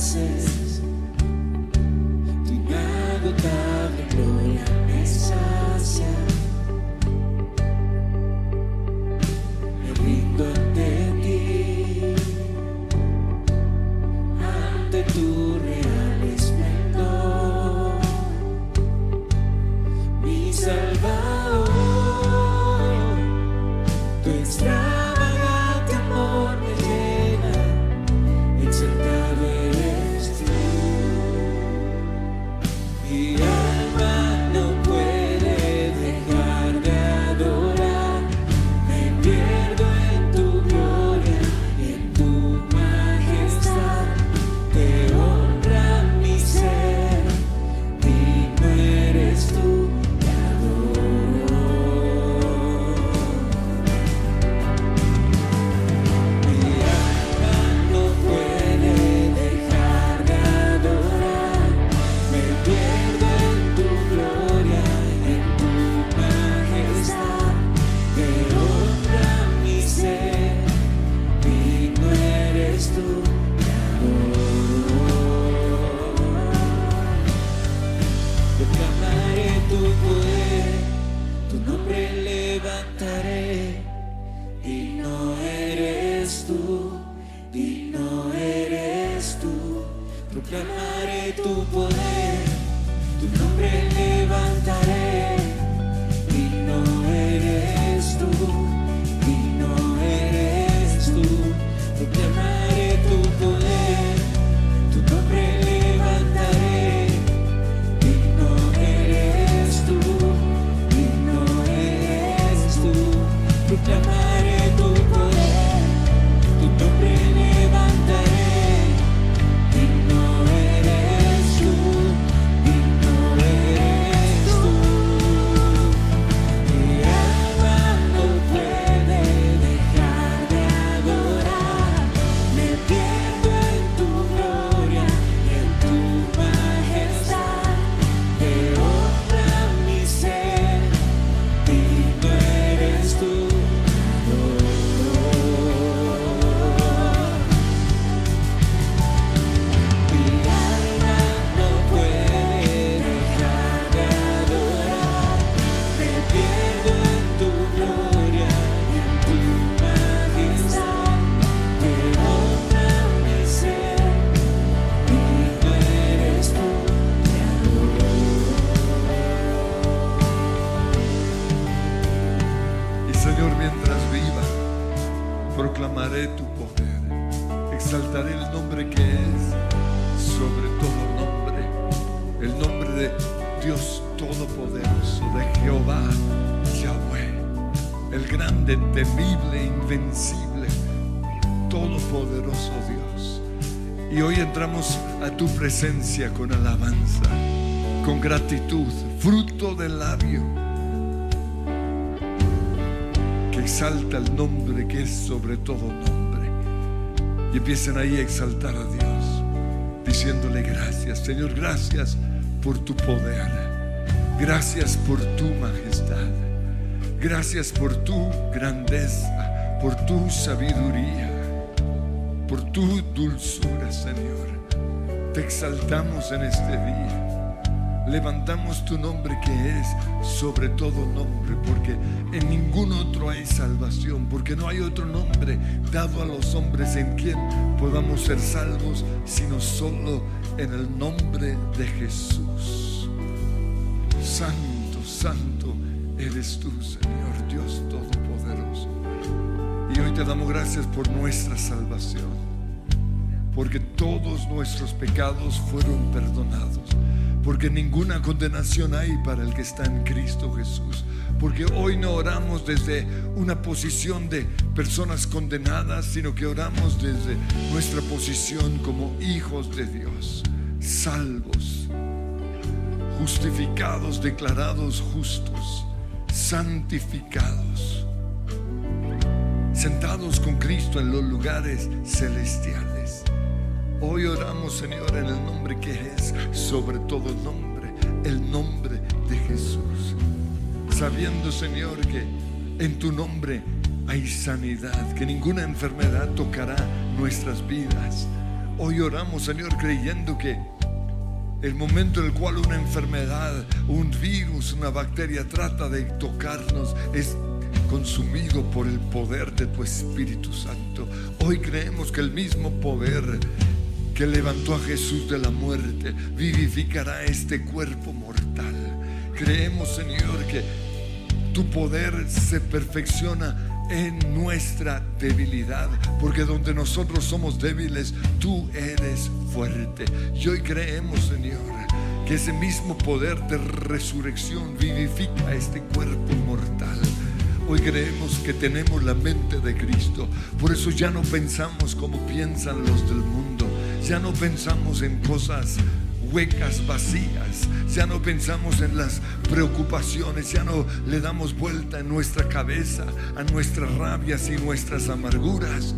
presence. Presencia con alabanza, con gratitud, fruto del labio, que exalta el nombre que es sobre todo nombre. Y empiecen ahí a exaltar a Dios, diciéndole gracias, Señor, gracias por tu poder, gracias por tu majestad, gracias por tu grandeza, por tu sabiduría, por tu dulzura, Señor. Te exaltamos en este día levantamos tu nombre que es sobre todo nombre, porque en ningún otro hay salvación, porque no hay otro nombre dado a los hombres en quien podamos ser salvos, sino solo en el nombre de Jesús. Santo, santo eres tú, Señor Dios Todopoderoso. Y hoy te damos gracias por nuestra salvación, porque todos nuestros pecados fueron perdonados porque ninguna condenación hay para el que está en Cristo Jesús. Porque hoy no oramos desde una posición de personas condenadas, sino que oramos desde nuestra posición como hijos de Dios, salvos, justificados, declarados justos, santificados, sentados con Cristo en los lugares celestiales. Hoy oramos, Señor, en el nombre que es sobre todo nombre, el nombre de Jesús. Sabiendo, Señor, que en tu nombre hay sanidad, que ninguna enfermedad tocará nuestras vidas. Hoy oramos, Señor, creyendo que el momento en el cual una enfermedad, un virus, una bacteria trata de tocarnos es consumido por el poder de tu Espíritu Santo. Hoy creemos que el mismo poder que levantó a Jesús de la muerte, vivificará este cuerpo mortal. Creemos, Señor, que tu poder se perfecciona en nuestra debilidad, porque donde nosotros somos débiles, tú eres fuerte. Y hoy creemos, Señor, que ese mismo poder de resurrección vivifica este cuerpo mortal. Hoy creemos que tenemos la mente de Cristo, por eso ya no pensamos como piensan los del mundo ya no pensamos en cosas huecas, vacías. Ya no pensamos en las preocupaciones, ya no le damos vuelta en nuestra cabeza a nuestras rabias y nuestras amarguras,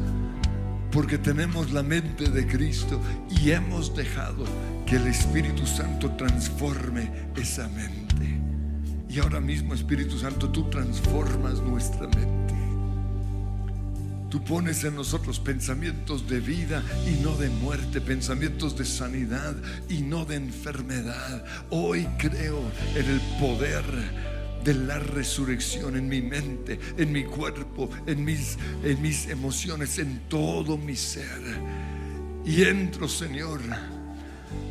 porque tenemos la mente de Cristo y hemos dejado que el Espíritu Santo transforme esa mente. Y ahora mismo, Espíritu Santo, tú transformas nuestra mente. Tú pones en nosotros pensamientos de vida y no de muerte, pensamientos de sanidad y no de enfermedad. Hoy creo en el poder de la resurrección en mi mente, en mi cuerpo, en mis, en mis emociones, en todo mi ser. Y entro, Señor,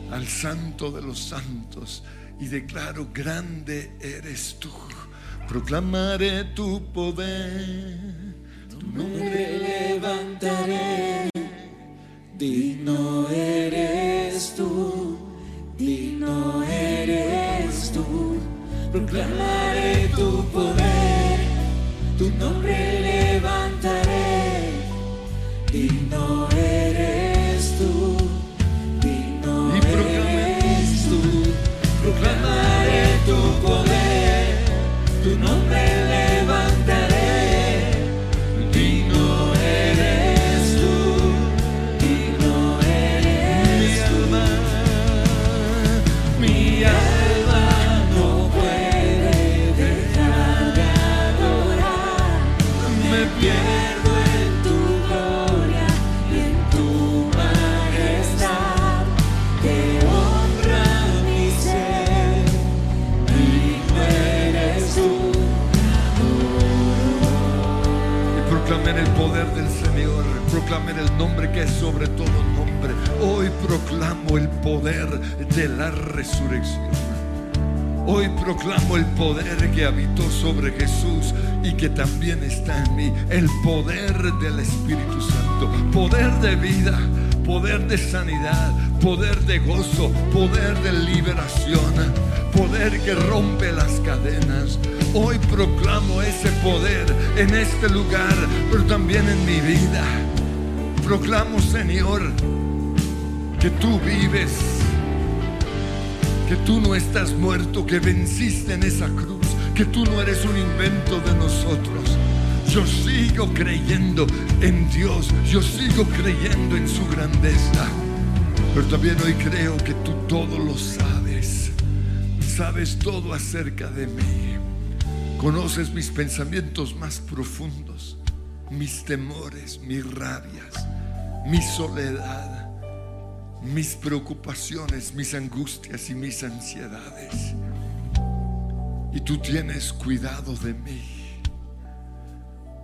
al santo de los santos y declaro, grande eres tú. Proclamaré tu poder nombre levantaré, digno eres tú, digno eres tú, proclamaré tu poder, tu nombre levantaré, digno eres tú, digno eres tú, proclamaré tu poder, tu nombre proclamen el nombre que es sobre todo nombre. Hoy proclamo el poder de la resurrección. Hoy proclamo el poder que habitó sobre Jesús y que también está en mí. El poder del Espíritu Santo. Poder de vida, poder de sanidad, poder de gozo, poder de liberación, poder que rompe las cadenas. Hoy proclamo ese poder en este lugar, pero también en mi vida. Proclamo, Señor, que tú vives, que tú no estás muerto, que venciste en esa cruz, que tú no eres un invento de nosotros. Yo sigo creyendo en Dios, yo sigo creyendo en su grandeza. Pero también hoy creo que tú todo lo sabes. Sabes todo acerca de mí. Conoces mis pensamientos más profundos, mis temores, mis rabias, mi soledad, mis preocupaciones, mis angustias y mis ansiedades. Y tú tienes cuidado de mí.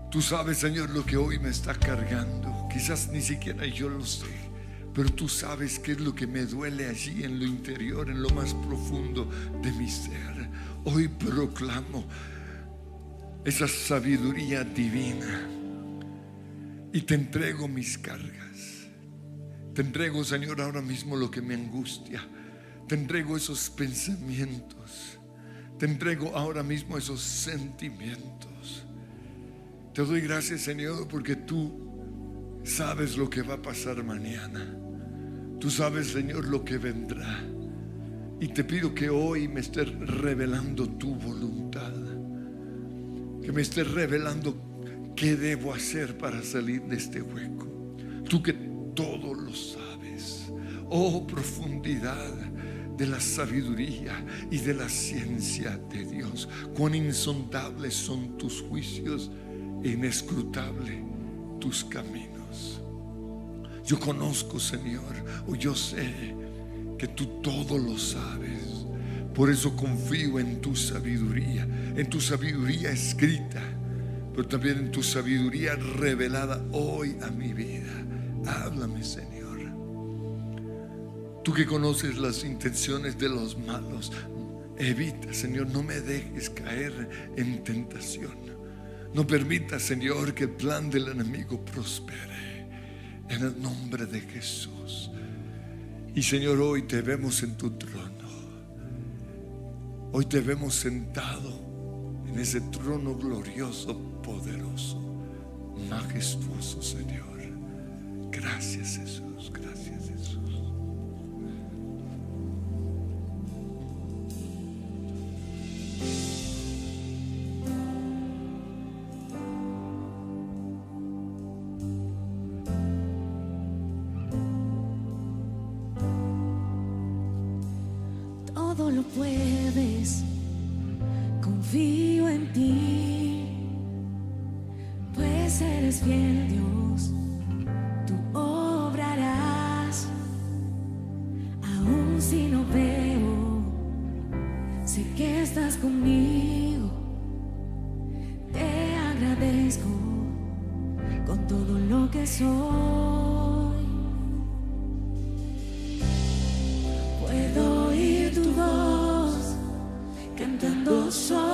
Tú sabes, Señor, lo que hoy me está cargando. Quizás ni siquiera yo lo sé. Pero tú sabes qué es lo que me duele allí en lo interior, en lo más profundo de mi ser. Hoy proclamo esa sabiduría divina y te entrego mis cargas. Te entrego, Señor, ahora mismo lo que me angustia. Te entrego esos pensamientos. Te entrego ahora mismo esos sentimientos. Te doy gracias, Señor, porque tú sabes lo que va a pasar mañana. Tú sabes, Señor, lo que vendrá. Y te pido que hoy me estés revelando tu voluntad. Que me estés revelando qué debo hacer para salir de este hueco. Tú que. Oh profundidad de la sabiduría y de la ciencia de Dios. Cuán insondables son tus juicios e inescrutable tus caminos. Yo conozco, Señor, o yo sé que tú todo lo sabes. Por eso confío en tu sabiduría, en tu sabiduría escrita, pero también en tu sabiduría revelada hoy a mi vida. Háblame, Señor. Tú que conoces las intenciones de los malos, evita, Señor, no me dejes caer en tentación. No permita, Señor, que el plan del enemigo prospere en el nombre de Jesús. Y Señor, hoy te vemos en tu trono. Hoy te vemos sentado en ese trono glorioso, poderoso, majestuoso, Señor. Gracias Jesús, gracias con todo lo que soy. Puedo oír tu voz cantando sobre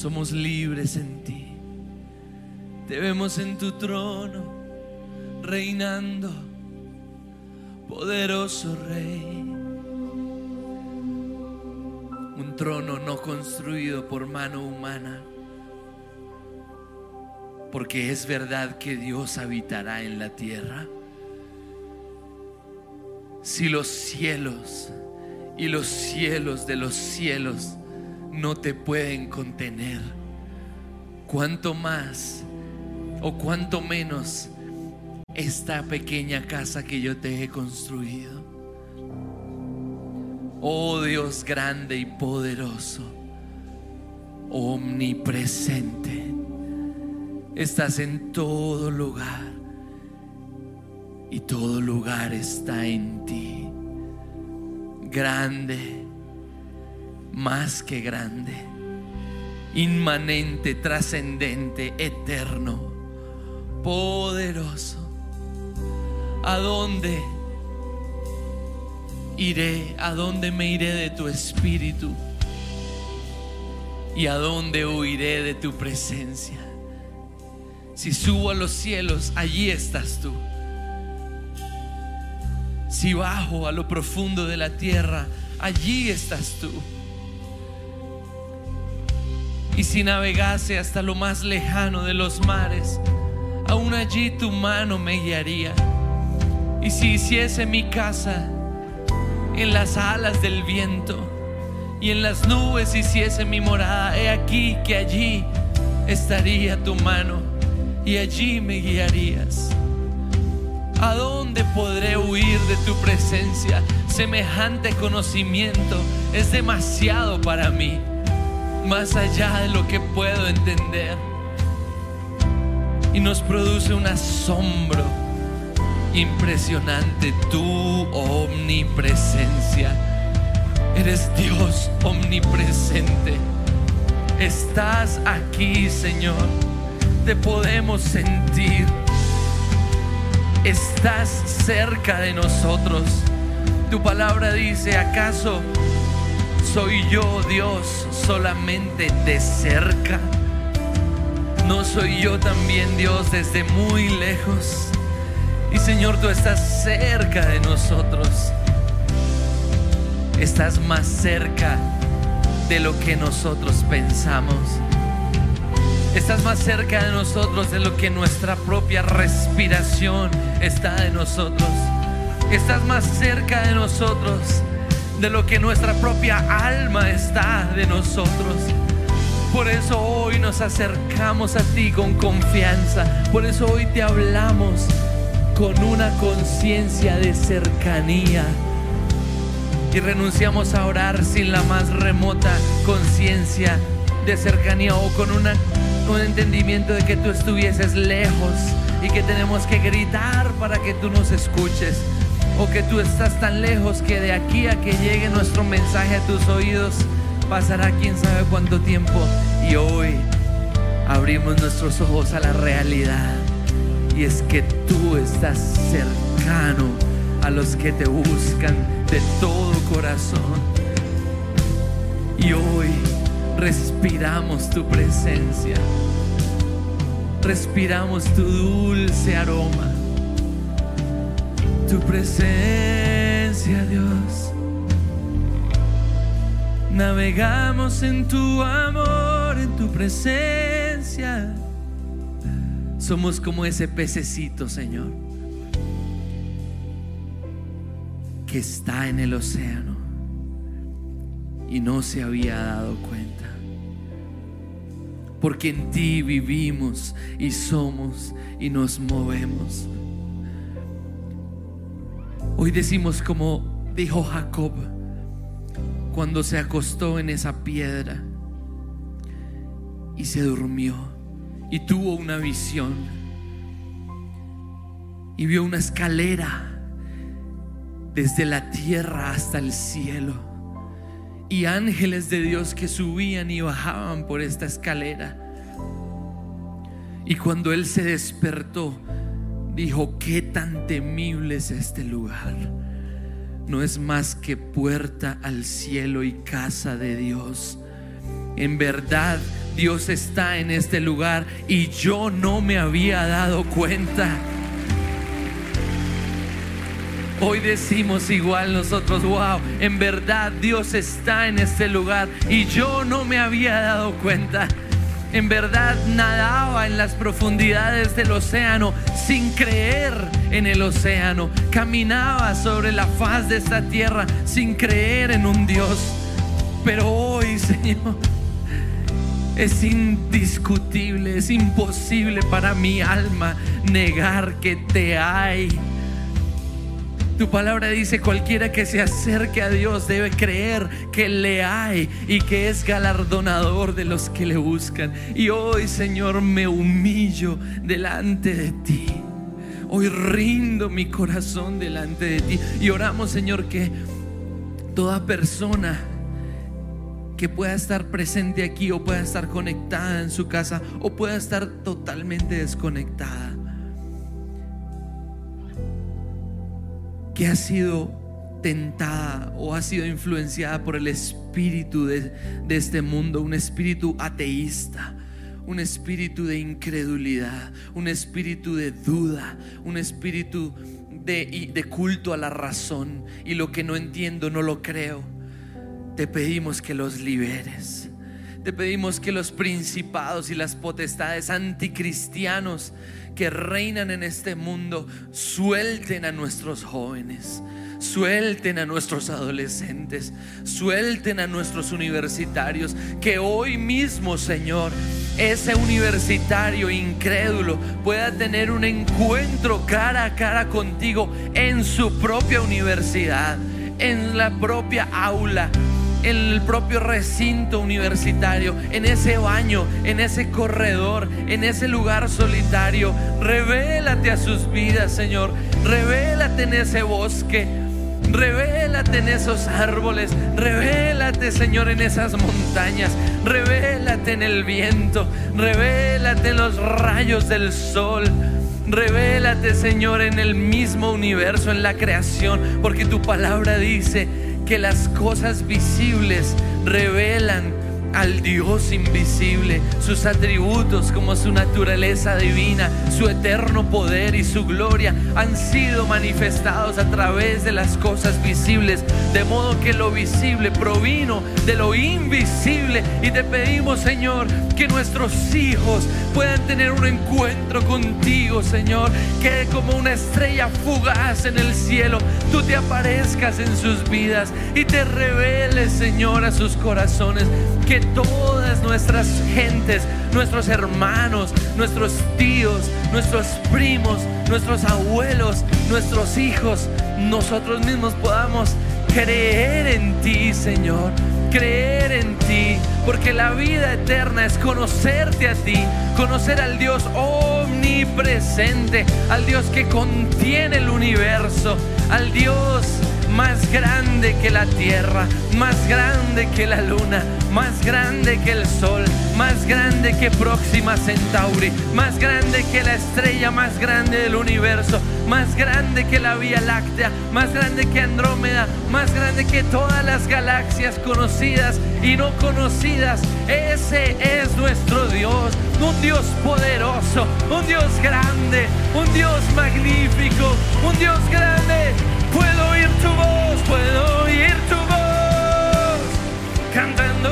Somos libres en ti. Te vemos en tu trono, reinando, poderoso Rey. Un trono no construido por mano humana. Porque es verdad que Dios habitará en la tierra. Si los cielos y los cielos de los cielos no te pueden contener, cuánto más o cuánto menos esta pequeña casa que yo te he construido. Oh Dios grande y poderoso, omnipresente, estás en todo lugar y todo lugar está en ti. Grande, más que grande, inmanente, trascendente, eterno, poderoso. ¿A dónde iré? ¿A dónde me iré de tu espíritu? ¿Y a dónde huiré de tu presencia? Si subo a los cielos, allí estás tú. Si bajo a lo profundo de la tierra, allí estás tú. Y si navegase hasta lo más lejano de los mares, aún allí tu mano me guiaría. Y si hiciese mi casa en las alas del viento y en las nubes hiciese mi morada, he aquí que allí estaría tu mano y allí me guiarías. ¿A dónde podré huir de tu presencia? Semejante conocimiento es demasiado para mí, más allá de lo que puedo entender. Y nos produce un asombro impresionante tu omnipresencia. Eres Dios omnipresente. Estás aquí, Señor. Te podemos sentir estás cerca de nosotros. Tu palabra dice, ¿acaso soy yo Dios solamente de cerca? ¿No soy yo también Dios desde muy lejos? Y Señor, tú estás cerca de nosotros. Estás más cerca de lo que nosotros pensamos. Estás más cerca de nosotros de lo que nuestra propia respiración está de nosotros. Estás más cerca de nosotros de lo que nuestra propia alma está de nosotros. Por eso hoy nos acercamos a ti con confianza. Por eso hoy te hablamos con una conciencia de cercanía. Y renunciamos a orar sin la más remota conciencia de cercanía o con un entendimiento de que tú estuvieses lejos y que tenemos que gritar para que tú nos escuches. O que tú estás tan lejos que de aquí a que llegue nuestro mensaje a tus oídos pasará quién sabe cuánto tiempo. Y hoy abrimos nuestros ojos a la realidad. Y es que tú estás cercano a los que te buscan de todo corazón. Y hoy respiramos tu presencia. Respiramos tu dulce aroma. Tu presencia, Dios. Navegamos en tu amor, en tu presencia. Somos como ese pececito, Señor, que está en el océano y no se había dado cuenta. porque en ti vivimos y somos y nos movemos. Hoy decimos como dijo Jacob cuando se acostó en esa piedra y se durmió y tuvo una visión y vio una escalera desde la tierra hasta el cielo y ángeles de Dios que subían y bajaban por esta escalera. Y cuando él se despertó, dijo, qué tan temible es este lugar. No es más que puerta al cielo y casa de Dios. En verdad, Dios está en este lugar y yo no me había dado cuenta. Hoy decimos igual nosotros, wow, en verdad Dios está en este lugar y yo no me había dado cuenta. En verdad nadaba en las profundidades del océano sin creer en el océano. Caminaba sobre la faz de esta tierra sin creer en un Dios. Pero hoy, Señor, es indiscutible, es imposible para mi alma negar que te hay tu palabra dice, cualquiera que se acerque a Dios debe creer que le hay y que es galardonador de los que le buscan. Y hoy, Señor, me humillo delante de ti. Hoy rindo mi corazón delante de ti. Y oramos, Señor, que toda persona que pueda estar presente aquí o pueda estar conectada en su casa o pueda estar totalmente desconectada que ha sido tentada o ha sido influenciada por el espíritu de, este mundo, un espíritu ateísta, un espíritu de incredulidad, un espíritu de duda, un espíritu de, culto a la razón y lo que no entiendo no lo creo. Te pedimos que los liberes. Te pedimos que los principados y las potestades anticristianos que reinan en este mundo suelten a nuestros jóvenes, suelten a nuestros adolescentes, suelten a nuestros universitarios, que hoy mismo, Señor, ese universitario incrédulo pueda tener un encuentro cara a cara contigo en su propia universidad, en la propia aula en el propio recinto universitario, en ese baño, en ese corredor, en ese lugar solitario. Revélate a sus vidas, Señor. Revélate en ese bosque. Revélate en esos árboles. Revélate, Señor, en esas montañas. Revélate en el viento. Revélate en los rayos del sol. Revélate, Señor, en el mismo universo, en la creación, porque tu palabra dice que las cosas visibles revelan al Dios invisible, sus atributos como su naturaleza divina, su eterno poder y su gloria han sido manifestados a través de las cosas visibles, de modo que lo visible provino de lo invisible. Y te pedimos Señor que nuestros hijos puedan tener un encuentro contigo Señor, que como una estrella fugaz en el cielo tú te aparezcas en sus vidas y te reveles Señor a sus corazones que todas nuestras gentes, nuestros hermanos, nuestros tíos, nuestros primos, nuestros abuelos, nuestros hijos, nosotros mismos podamos creer en ti, Señor. Creer en ti, porque la vida eterna es conocerte a ti, conocer al Dios omnipresente, al Dios que contiene el universo, al Dios más grande que la tierra, más grande que la luna, más grande que el sol, más grande que Próxima Centauri, más grande que la estrella más grande del universo, más grande que la Vía Láctea, más grande que Andrómeda, más grande que todas las galaxias conocidas y no conocidas. Ese es nuestro Dios, un Dios poderoso, un Dios grande, un Dios magnífico, un Dios grande Puedo oír tu voz, puedo oír tu voz cantando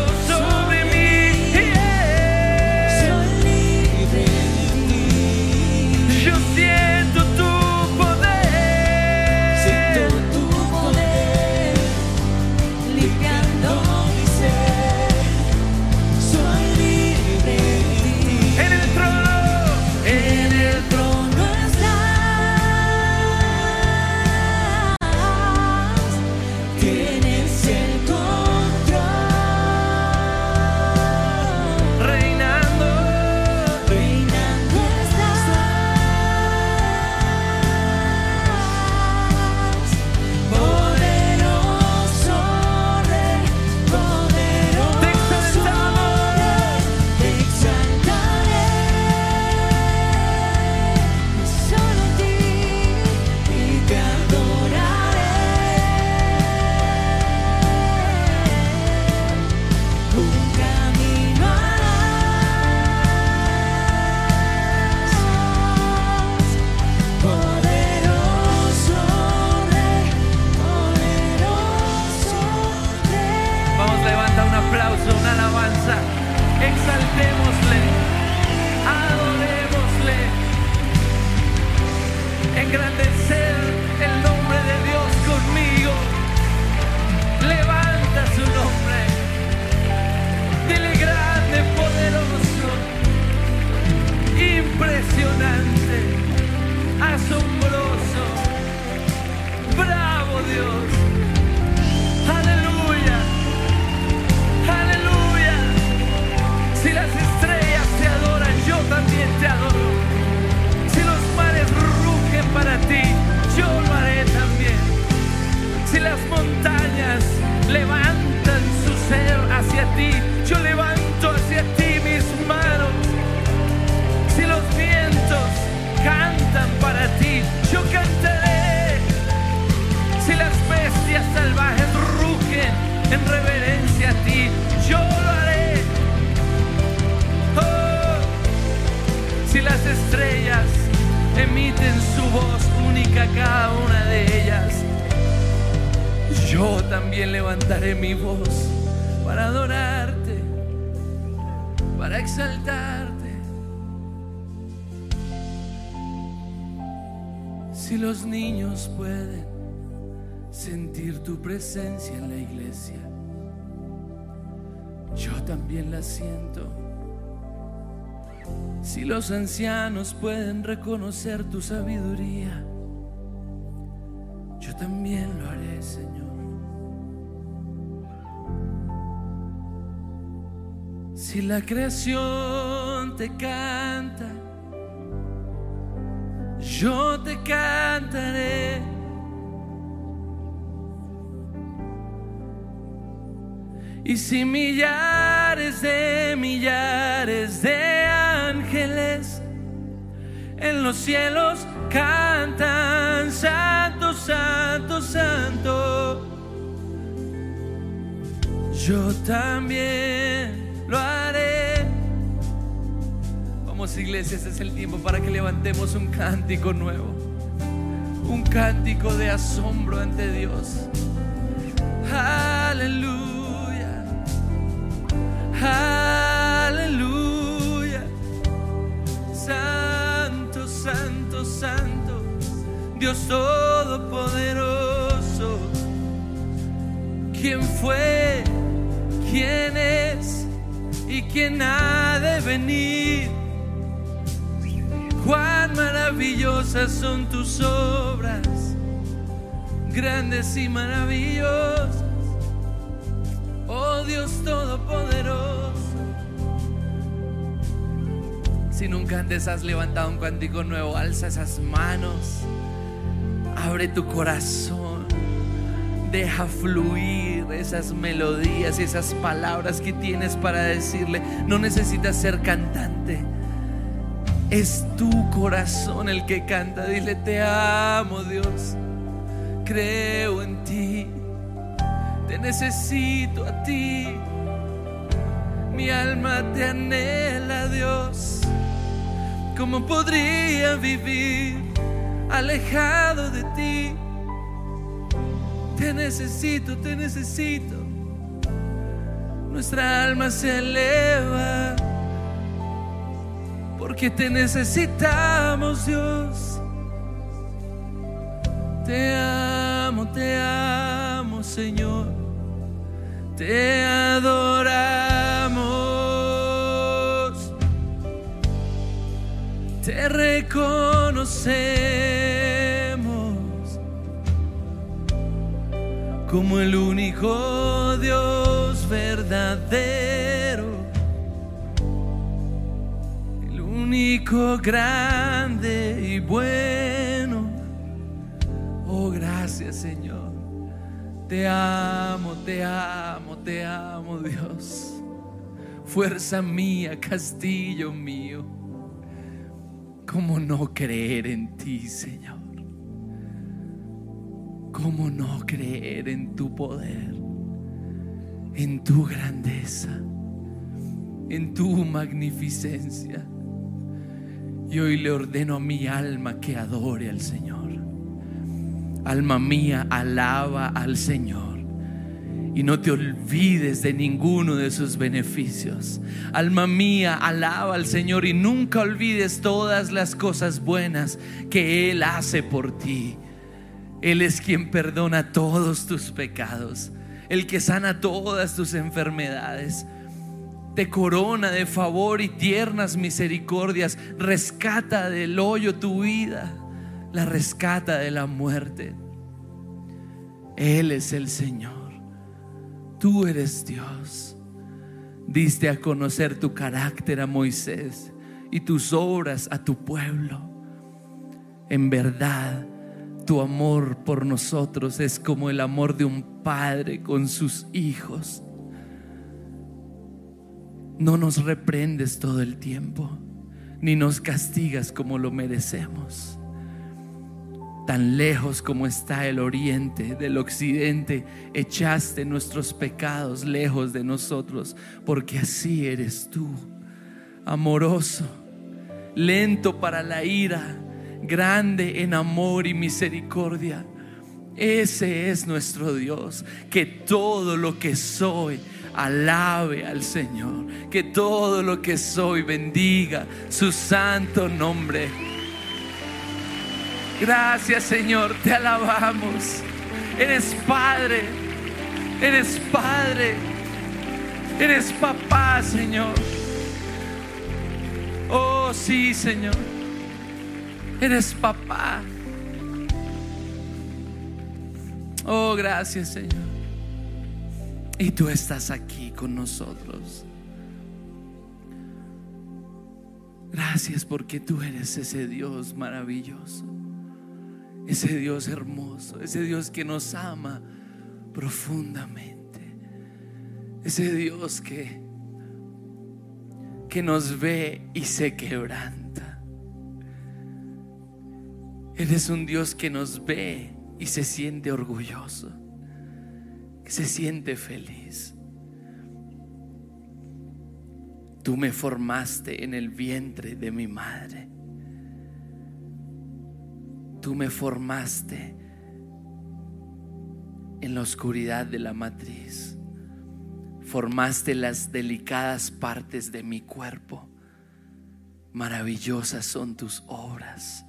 en la iglesia, yo también la siento. Si los ancianos pueden reconocer tu sabiduría, yo también lo haré, Señor. Si la creación te canta, yo te cantaré. Y si millares de millares de ángeles en los cielos cantan, Santo, Santo, Santo, yo también lo haré. Vamos iglesia, este es el tiempo para que levantemos un cántico nuevo, un cántico de asombro ante Dios. Aleluya. Aleluya. Santo, santo, santo. Dios Todopoderoso. ¿Quién fue? ¿Quién es? ¿Y quién ha de venir? Cuán maravillosas son tus obras, grandes y maravillosas. Oh Dios Todopoderoso. Si nunca antes has levantado un cántico nuevo, alza esas manos. Abre tu corazón. Deja fluir esas melodías y esas palabras que tienes para decirle. No necesitas ser cantante. Es tu corazón el que canta. Dile, te amo Dios. Creo en ti. Te necesito a ti. Mi alma te anhela, Dios. ¿Cómo podría vivir alejado de ti? Te necesito, te necesito. Nuestra alma se eleva porque te necesitamos, Dios. Te amo, te amo, Señor. Te adoramos. Te reconocemos como el único Dios verdadero. El único grande y bueno. Oh, gracias Señor. Te amo, te amo, te amo Dios. Fuerza mía, castillo mío. ¿Cómo no creer en ti, Señor? ¿Cómo no creer en tu poder, en tu grandeza, en tu magnificencia? Y hoy le ordeno a mi alma que adore al Señor. Alma mía, alaba al Señor. Y no te olvides de ninguno de sus beneficios. Alma mía, alaba al Señor y nunca olvides todas las cosas buenas que Él hace por ti. Él es quien perdona todos tus pecados, el que sana todas tus enfermedades. te corona de favor y tiernas misericordias, rescata del hoyo tu vida, la rescata de la muerte. Él es el Señor, tú eres Dios. Diste a conocer tu carácter a Moisés y tus obras a tu pueblo. En verdad, tu amor por nosotros es como el amor de un padre con sus hijos. No nos reprendes todo el tiempo, ni nos castigas como lo merecemos. Tan lejos como está el oriente del occidente, echaste nuestros pecados lejos de nosotros, porque así eres tú, amoroso, lento para la ira grande en amor y misericordia. Ese es nuestro Dios, que todo lo que soy alabe al Señor, que todo lo que soy bendiga su santo nombre. Gracias Señor, te alabamos. Eres Padre, eres Padre, eres papá Señor. Oh sí Señor. Eres papá. Oh, gracias Señor. Y tú estás aquí con nosotros. Gracias porque tú eres ese Dios maravilloso. Ese Dios hermoso. Ese Dios que nos ama profundamente. Ese Dios que, que nos ve y se quebranta. Eres un Dios que nos ve y se siente orgulloso, que se siente feliz. Tú me formaste en el vientre de mi madre. Tú me formaste en la oscuridad de la matriz. Formaste las delicadas partes de mi cuerpo. Maravillosas son tus obras.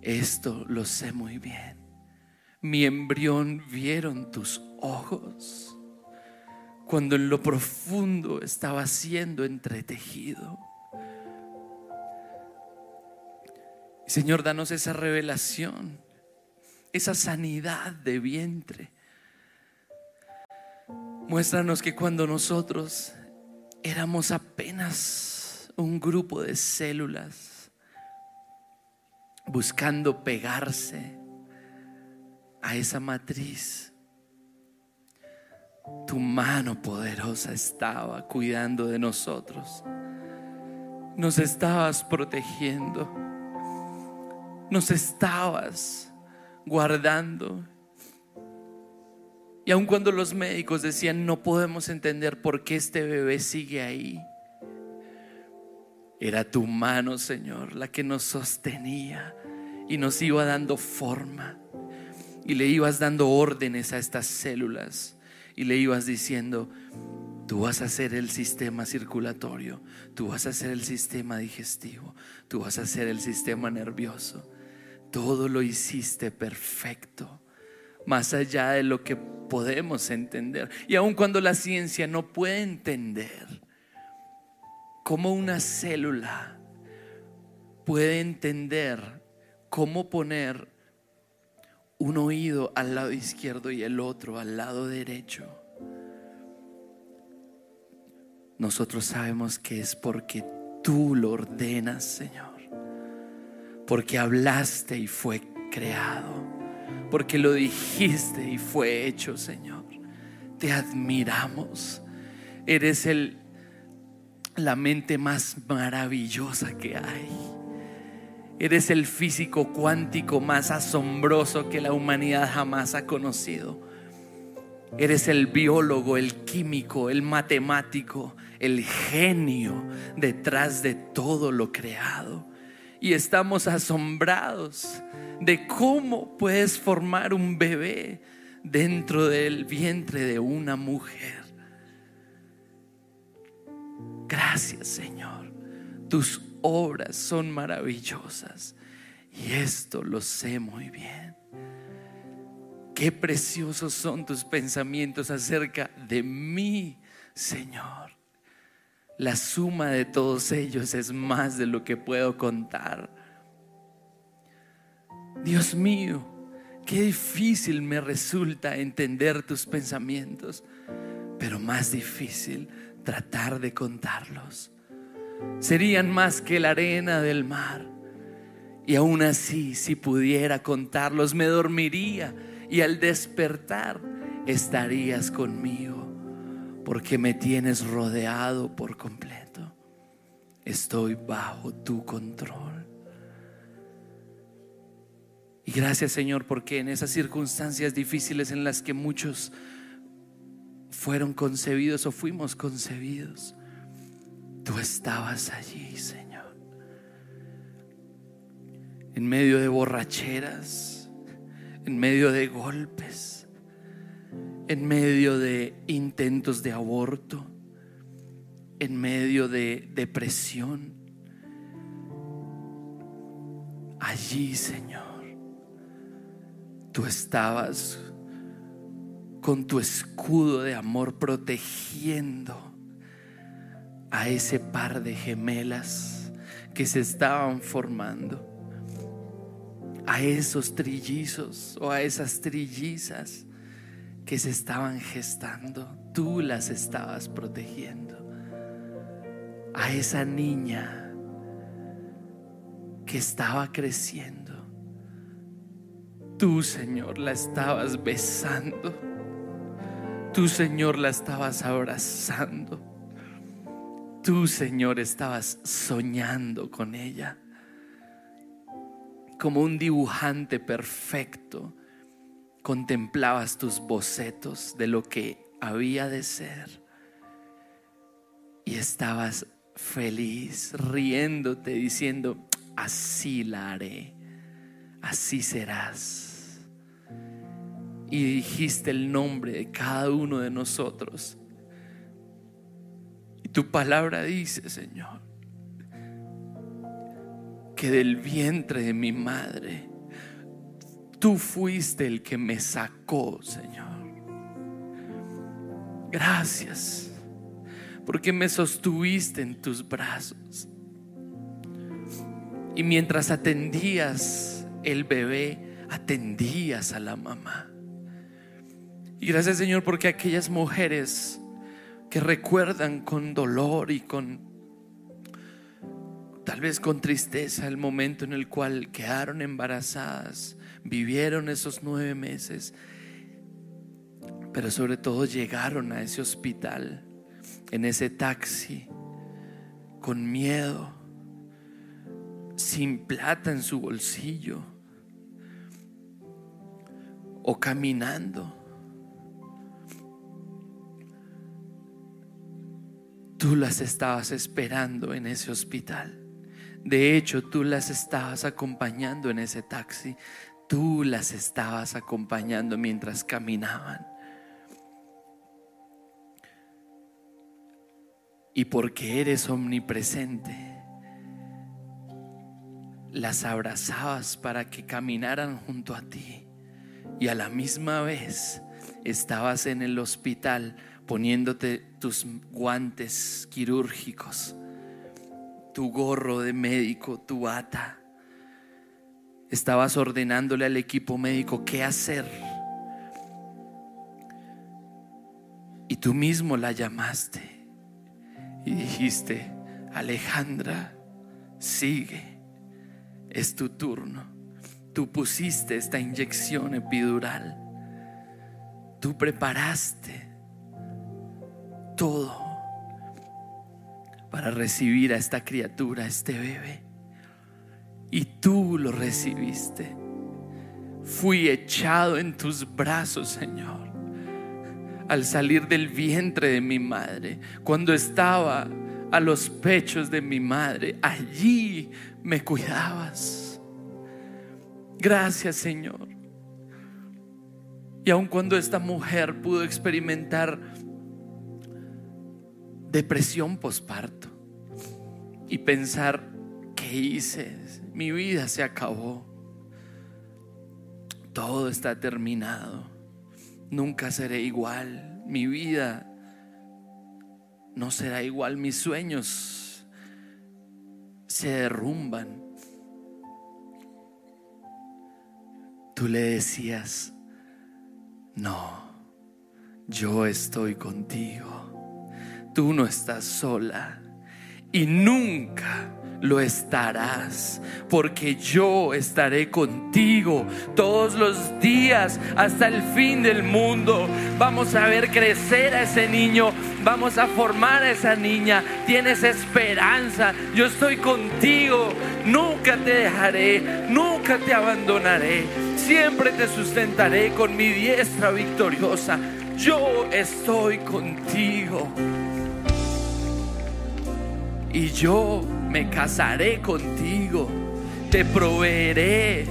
Esto lo sé muy bien. Mi embrión vieron tus ojos cuando en lo profundo estaba siendo entretejido. Señor, danos esa revelación, esa sanidad de vientre. Muéstranos que cuando nosotros éramos apenas un grupo de células, buscando pegarse a esa matriz. Tu mano poderosa estaba cuidando de nosotros. Nos estabas protegiendo. Nos estabas guardando. Y aun cuando los médicos decían, no podemos entender por qué este bebé sigue ahí, era tu mano, Señor, la que nos sostenía y nos iba dando forma. Y le ibas dando órdenes a estas células. Y le ibas diciendo, tú vas a hacer el sistema circulatorio, tú vas a hacer el sistema digestivo, tú vas a hacer el sistema nervioso. Todo lo hiciste perfecto, más allá de lo que podemos entender. Y aun cuando la ciencia no puede entender, cómo una célula puede entender cómo poner un oído al lado izquierdo y el otro al lado derecho. Nosotros sabemos que es porque tú lo ordenas, Señor. Porque hablaste y fue creado. Porque lo dijiste y fue hecho, Señor. Te admiramos. Eres el la mente más maravillosa que hay. Eres el físico cuántico más asombroso que la humanidad jamás ha conocido. Eres el biólogo, el químico, el matemático, el genio detrás de todo lo creado. Y estamos asombrados de cómo puedes formar un bebé dentro del vientre de una mujer. Gracias Señor. Tus obras son maravillosas. Y esto lo sé muy bien. Qué preciosos son tus pensamientos acerca de mí, Señor. La suma de todos ellos es más de lo que puedo contar. Dios mío, qué difícil me resulta entender tus pensamientos, pero más difícil tratar de contarlos. Serían más que la arena del mar. Y aún así, si pudiera contarlos, me dormiría y al despertar estarías conmigo, porque me tienes rodeado por completo. Estoy bajo tu control. Y gracias Señor, porque en esas circunstancias difíciles en las que muchos fueron concebidos o fuimos concebidos, tú estabas allí, Señor en medio de borracheras, en medio de golpes, en medio de intentos de aborto, en medio de depresión. Allí, Señor, tú estabas con tu escudo de amor protegiendo a ese par de gemelas que se estaban formando a esos trillizos o a esas trillizas que se estaban gestando. Tú las estabas protegiendo. A esa niña que estaba creciendo. Tú, Señor, la estabas besando. Tú, Señor, la estabas abrazando. Tú, Señor, estabas soñando con ella como un dibujante perfecto, contemplabas tus bocetos de lo que había de ser y estabas feliz, riéndote, diciendo, así la haré, así serás. Y dijiste el nombre de cada uno de nosotros. Y tu palabra dice, Señor, que del vientre de mi madre, tú fuiste el que me sacó, Señor. Gracias, porque me sostuviste en tus brazos. Y mientras atendías el bebé, atendías a la mamá. Y gracias Señor porque aquellas mujeres que recuerdan con dolor y con tal vez con tristeza el momento en el cual quedaron embarazadas, vivieron esos nueve meses, pero sobre todo llegaron a ese hospital, en ese taxi, con miedo, sin plata en su bolsillo, o caminando. Tú las estabas esperando en ese hospital. De hecho, tú las estabas acompañando en ese taxi. Tú las estabas acompañando mientras caminaban. Y porque eres omnipresente, las abrazabas para que caminaran junto a ti. Y a la misma vez estabas en el hospital poniéndote tus guantes quirúrgicos tu gorro de médico, tu bata. Estabas ordenándole al equipo médico qué hacer. Y tú mismo la llamaste y dijiste, Alejandra, sigue, es tu turno. Tú pusiste esta inyección epidural. Tú preparaste todo para recibir a esta criatura, a este bebé. Y tú lo recibiste. Fui echado en tus brazos, Señor. Al salir del vientre de mi madre, cuando estaba a los pechos de mi madre, allí me cuidabas. Gracias, Señor. Y aun cuando esta mujer pudo experimentar depresión posparto y pensar, ¿qué hice? Mi vida se acabó. Todo está terminado. Nunca seré igual. Mi vida no será igual. Mis sueños se derrumban. Tú le decías, no, yo estoy contigo. Tú no estás sola y nunca lo estarás, porque yo estaré contigo todos los días hasta el fin del mundo. Vamos a ver crecer a ese niño, vamos a formar a esa niña. Tienes esperanza, yo estoy contigo, nunca te dejaré, nunca te abandonaré, siempre te sustentaré con mi diestra victoriosa. Yo estoy contigo y yo me casaré contigo, te proveeré.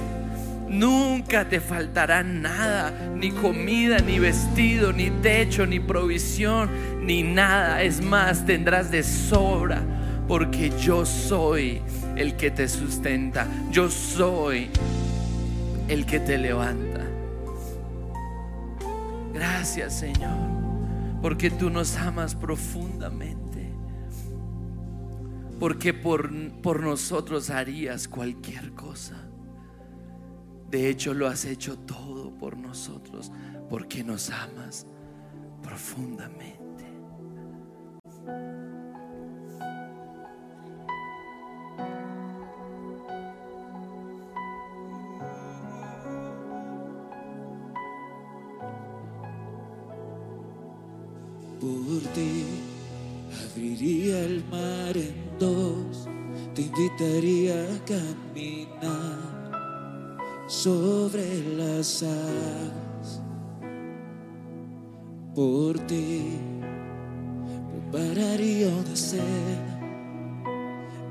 Nunca te faltará nada, ni comida, ni vestido, ni techo, ni provisión, ni nada. Es más, tendrás de sobra, porque yo soy el que te sustenta. Yo soy el que te levanta. Gracias, Señor, porque tú nos amas profundamente porque por, por nosotros harías cualquier cosa. De hecho, lo has hecho todo por nosotros, porque nos amas profundamente. Por ti abriría el mar en te invitaría a caminar sobre las aguas. Por ti prepararía una cena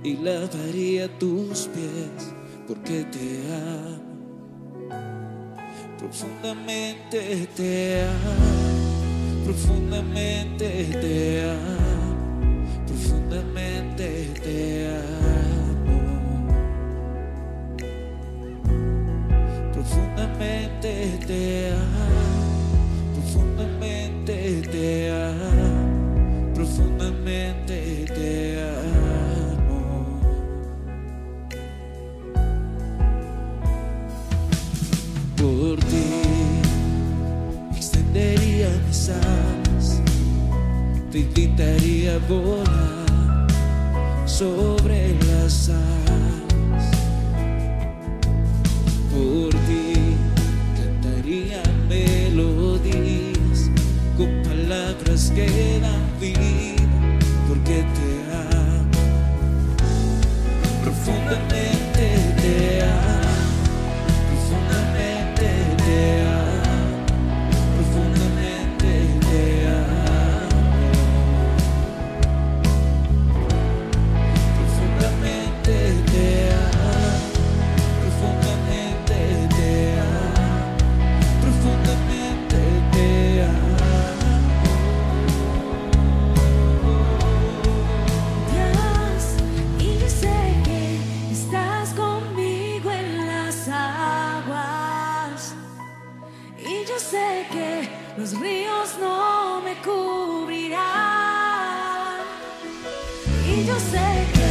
y lavaría tus pies porque te amo. Profundamente te amo, profundamente te amo te amo. Profundamente te amo. Profundamente te amo. Profundamente te amo. Por ti extendería mis alas. Te invitaría a volar sobre las aguas. Por ti cantaría melodías con palabras que dan vida, porque te amo. Profundamente Dios de los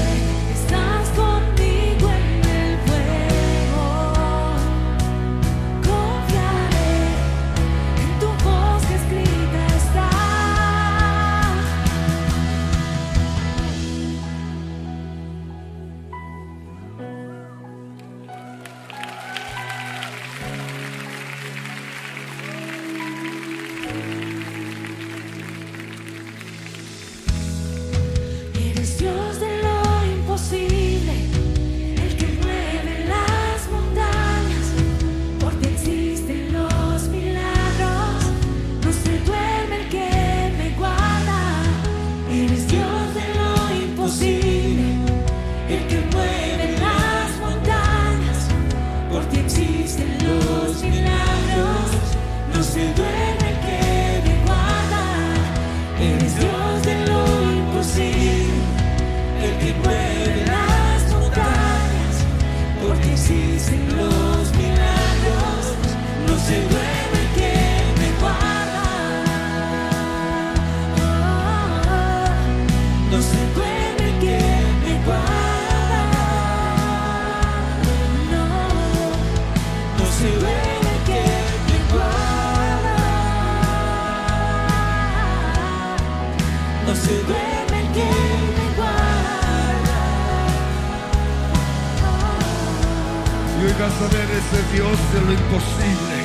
Dios de lo imposible,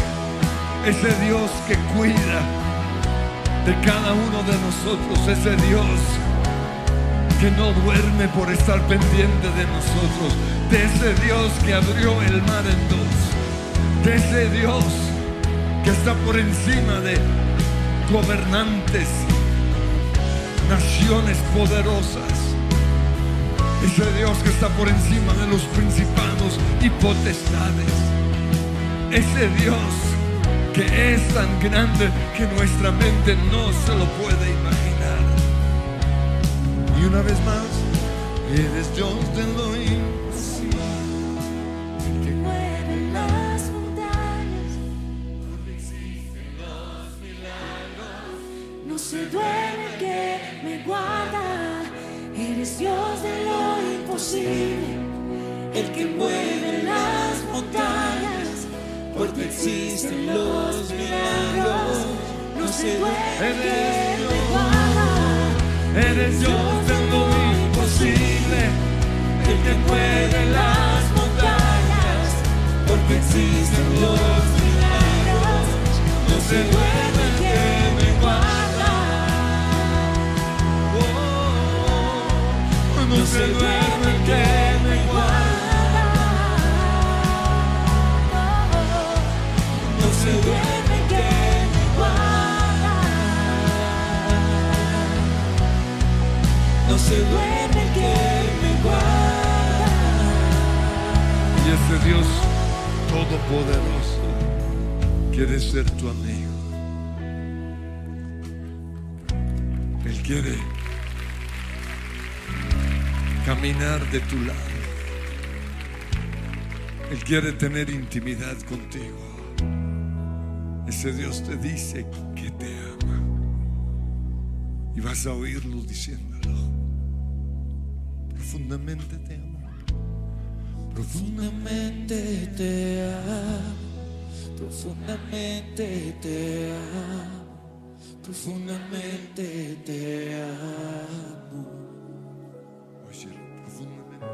ese Dios que cuida de cada uno de nosotros, ese Dios que no duerme por estar pendiente de nosotros, de ese Dios que abrió el mar en dos, de ese Dios que está por encima de gobernantes, naciones poderosas. Ese Dios que está por encima de los principados y potestades. Ese Dios que es tan grande que nuestra mente no se lo puede imaginar. Y una vez más, eres Dios de lo imposible. que mueve las montañas. No se duele el que me guarda. Eres Dios de lo imposible, el que mueve las montañas. Porque existen los milagros. No se guarda. Eres Dios de lo imposible, el que mueve las montañas, porque existen los milagros, no se el que me guarda, Oh, no se duerme el que Dios todopoderoso quiere ser tu amigo. Él quiere caminar de tu lado. Él quiere tener intimidad contigo. Dios te dice que te ama. Y vas a oírlo diciéndolo. Profundamente te amo. Profundamente te amo, profundamente te amo, profundamente te amo, Oye, profundamente.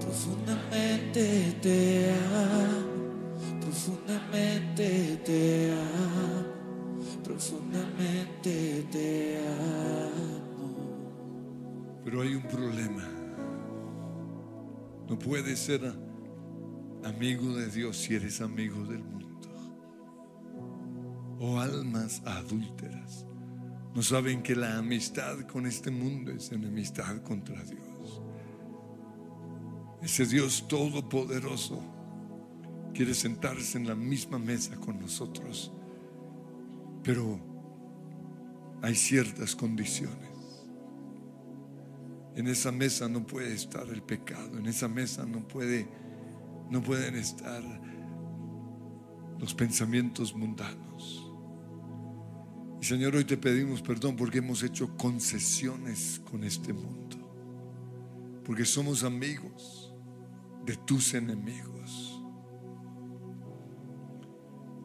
profundamente te amo, profundamente te amo, profundamente te amo. Pero hay un problema. No puedes ser amigo de Dios si eres amigo del mundo. O almas adúlteras. No saben que la amistad con este mundo es enemistad contra Dios. Ese Dios todopoderoso quiere sentarse en la misma mesa con nosotros. Pero hay ciertas condiciones. En esa mesa no puede estar el pecado, en esa mesa no puede no pueden estar los pensamientos mundanos. Y Señor, hoy te pedimos perdón porque hemos hecho concesiones con este mundo. Porque somos amigos de tus enemigos.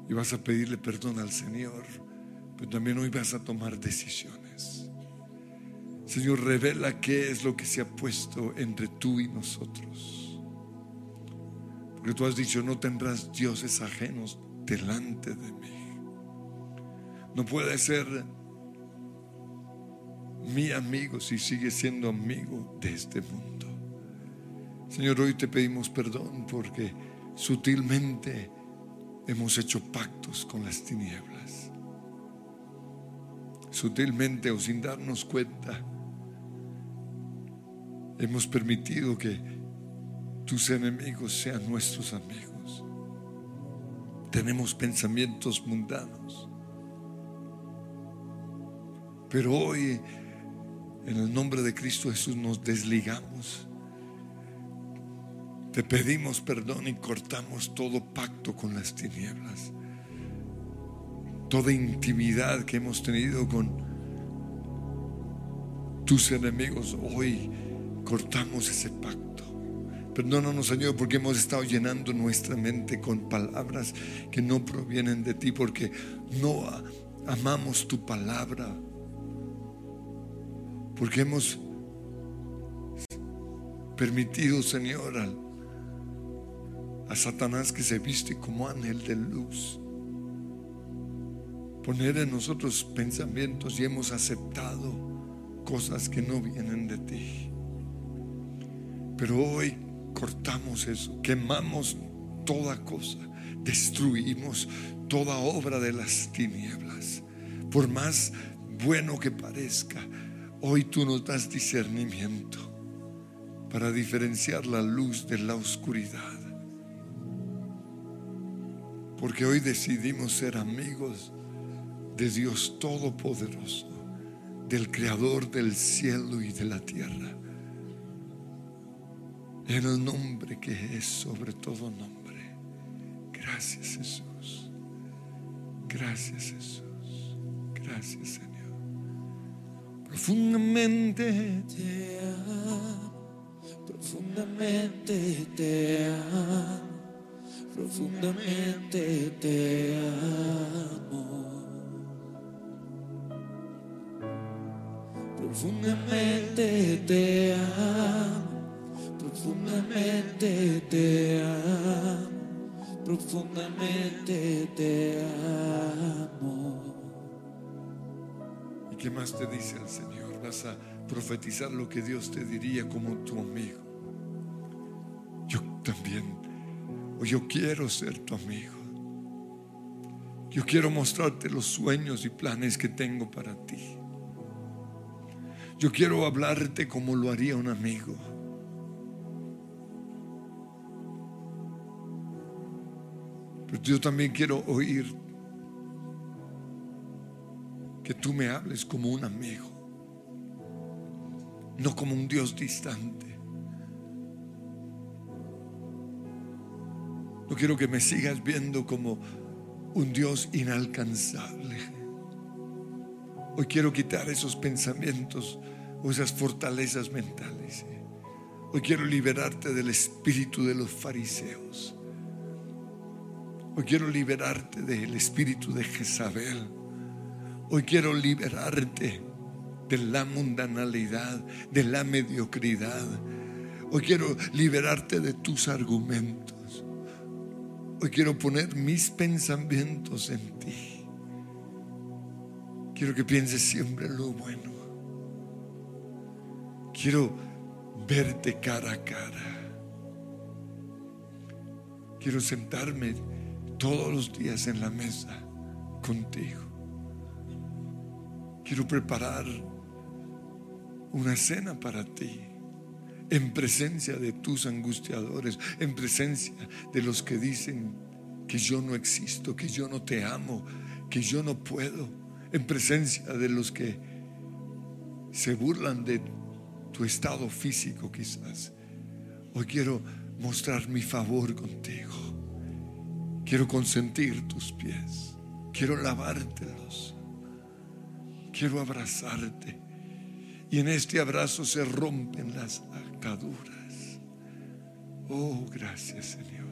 Y vas a pedirle perdón al Señor, pero también hoy vas a tomar decisiones. Señor, revela qué es lo que se ha puesto entre tú y nosotros. Porque tú has dicho, no tendrás dioses ajenos delante de mí. No puede ser mi amigo si sigue siendo amigo de este mundo. Señor, hoy te pedimos perdón porque sutilmente hemos hecho pactos con las tinieblas. Sutilmente o sin darnos cuenta, hemos permitido que tus enemigos sean nuestros amigos. Tenemos pensamientos mundanos. Pero hoy, en el nombre de Cristo Jesús, nos desligamos. Te pedimos perdón y cortamos todo pacto con las tinieblas. Toda intimidad que hemos tenido con tus enemigos, hoy cortamos ese pacto. Perdónanos, Señor, porque hemos estado llenando nuestra mente con palabras que no provienen de ti, porque no amamos tu palabra, porque hemos permitido, Señor, al, a Satanás que se viste como ángel de luz. Poner en nosotros pensamientos y hemos aceptado cosas que no vienen de ti. Pero hoy cortamos eso, quemamos toda cosa, destruimos toda obra de las tinieblas. Por más bueno que parezca, hoy tú nos das discernimiento para diferenciar la luz de la oscuridad. Porque hoy decidimos ser amigos de Dios Todopoderoso, del Creador del cielo y de la tierra. En el nombre que es sobre todo nombre. Gracias Jesús. Gracias Jesús. Gracias Señor. Profundamente te amo, profundamente te amo profundamente te amo. Profundamente te amo, profundamente te amo, profundamente te amo. ¿Y qué más te dice el Señor? Vas a profetizar lo que Dios te diría como tu amigo. Yo también yo quiero ser tu amigo. Yo quiero mostrarte los sueños y planes que tengo para ti. Yo quiero hablarte como lo haría un amigo. Pero yo también quiero oír que tú me hables como un amigo, no como un Dios distante. No quiero que me sigas viendo como un Dios inalcanzable. Hoy quiero quitar esos pensamientos o esas fortalezas mentales. Hoy quiero liberarte del espíritu de los fariseos. Hoy quiero liberarte del espíritu de Jezabel. Hoy quiero liberarte de la mundanalidad, de la mediocridad. Hoy quiero liberarte de tus argumentos. Hoy quiero poner mis pensamientos en ti. Quiero que pienses siempre en lo bueno. Quiero verte cara a cara. Quiero sentarme todos los días en la mesa contigo. Quiero preparar una cena para ti en presencia de tus angustiadores, en presencia de los que dicen que yo no existo, que yo no te amo, que yo no puedo, en presencia de los que se burlan de tu estado físico quizás. Hoy quiero mostrar mi favor contigo. Quiero consentir tus pies. Quiero lavártelos. Quiero abrazarte. Y en este abrazo se rompen las Oh, gracias Señor.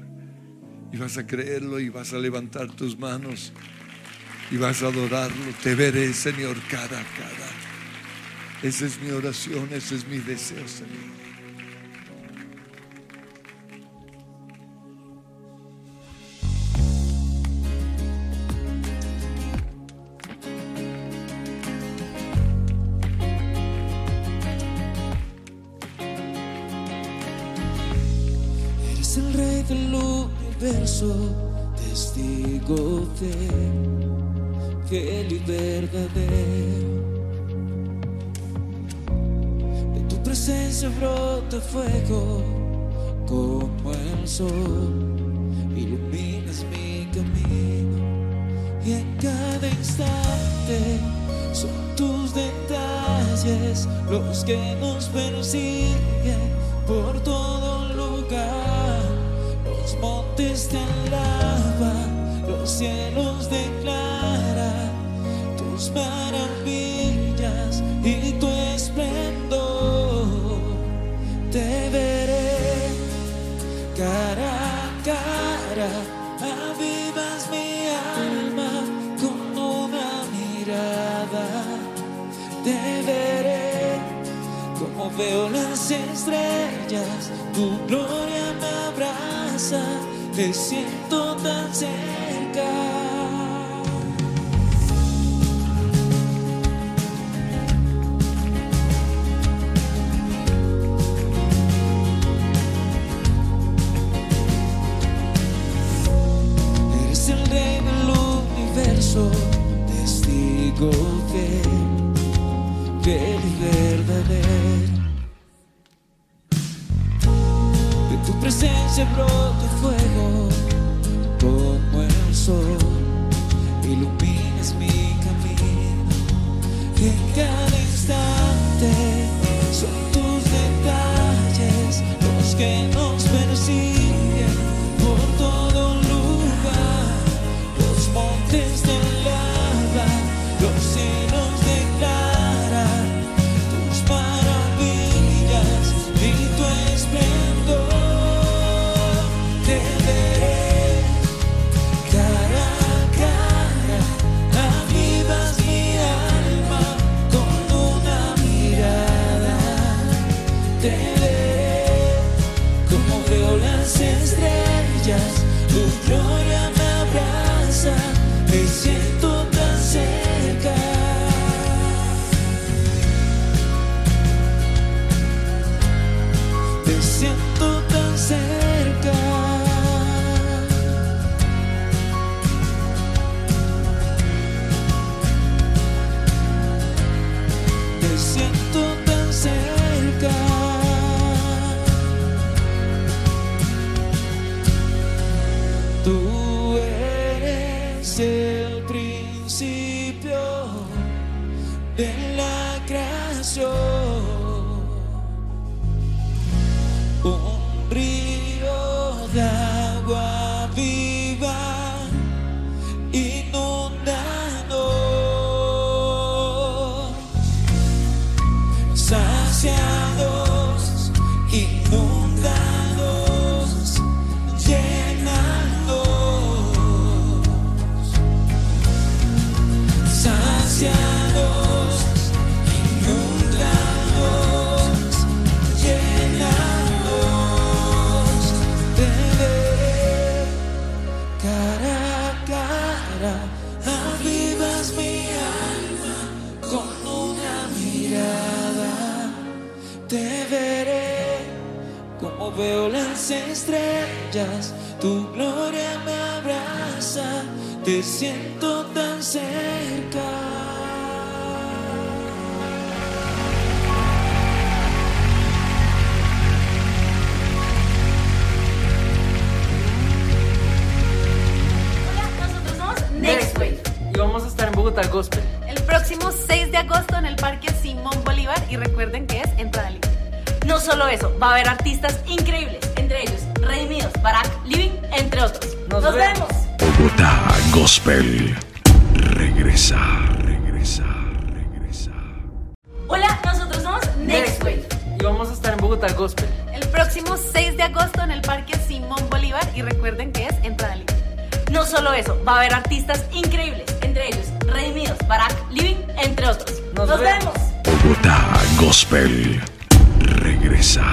Y vas a creerlo y vas a levantar tus manos y vas a adorarlo. Te veré, Señor, cara a cara. Esa es mi oración, ese es mi deseo, Señor. Que el verdadero. De tu presencia brota fuego como el sol, iluminas mi camino y en cada instante son tus detalles los que nos persiguen por todo lugar. Montes te alaban, los cielos declaran tus maravillas y tu esplendor. Te veré cara a cara, avivas mi alma con una mirada. Te veré como veo las estrellas, tu gloria me abraza te siento tan cerca. Eres el principio de la creación estrellas tu gloria me abraza te siento tan cerca Hola, nosotros somos Next Wave. Y vamos a estar en Bogotá Gospel. El próximo 6 de agosto en el Parque Simón Bolívar y recuerden que es entrada libre. No solo eso, va a haber artistas increíbles, Redimidos, Barack, Living, entre otros. Nos Nos, vemos. vemos. Bogotá Gospel. Regresa, regresa, regresa. Hola, nosotros somos Next Wave. Y vamos a estar en Bogotá Gospel. El próximo 6 de agosto en el Parque Simón Bolívar y recuerden que es entrada libre. No solo eso, va a haber artistas increíbles, entre ellos Redimidos, Barack, Living, entre otros. Nos Nos vemos. vemos. Bogotá Gospel. Regresa,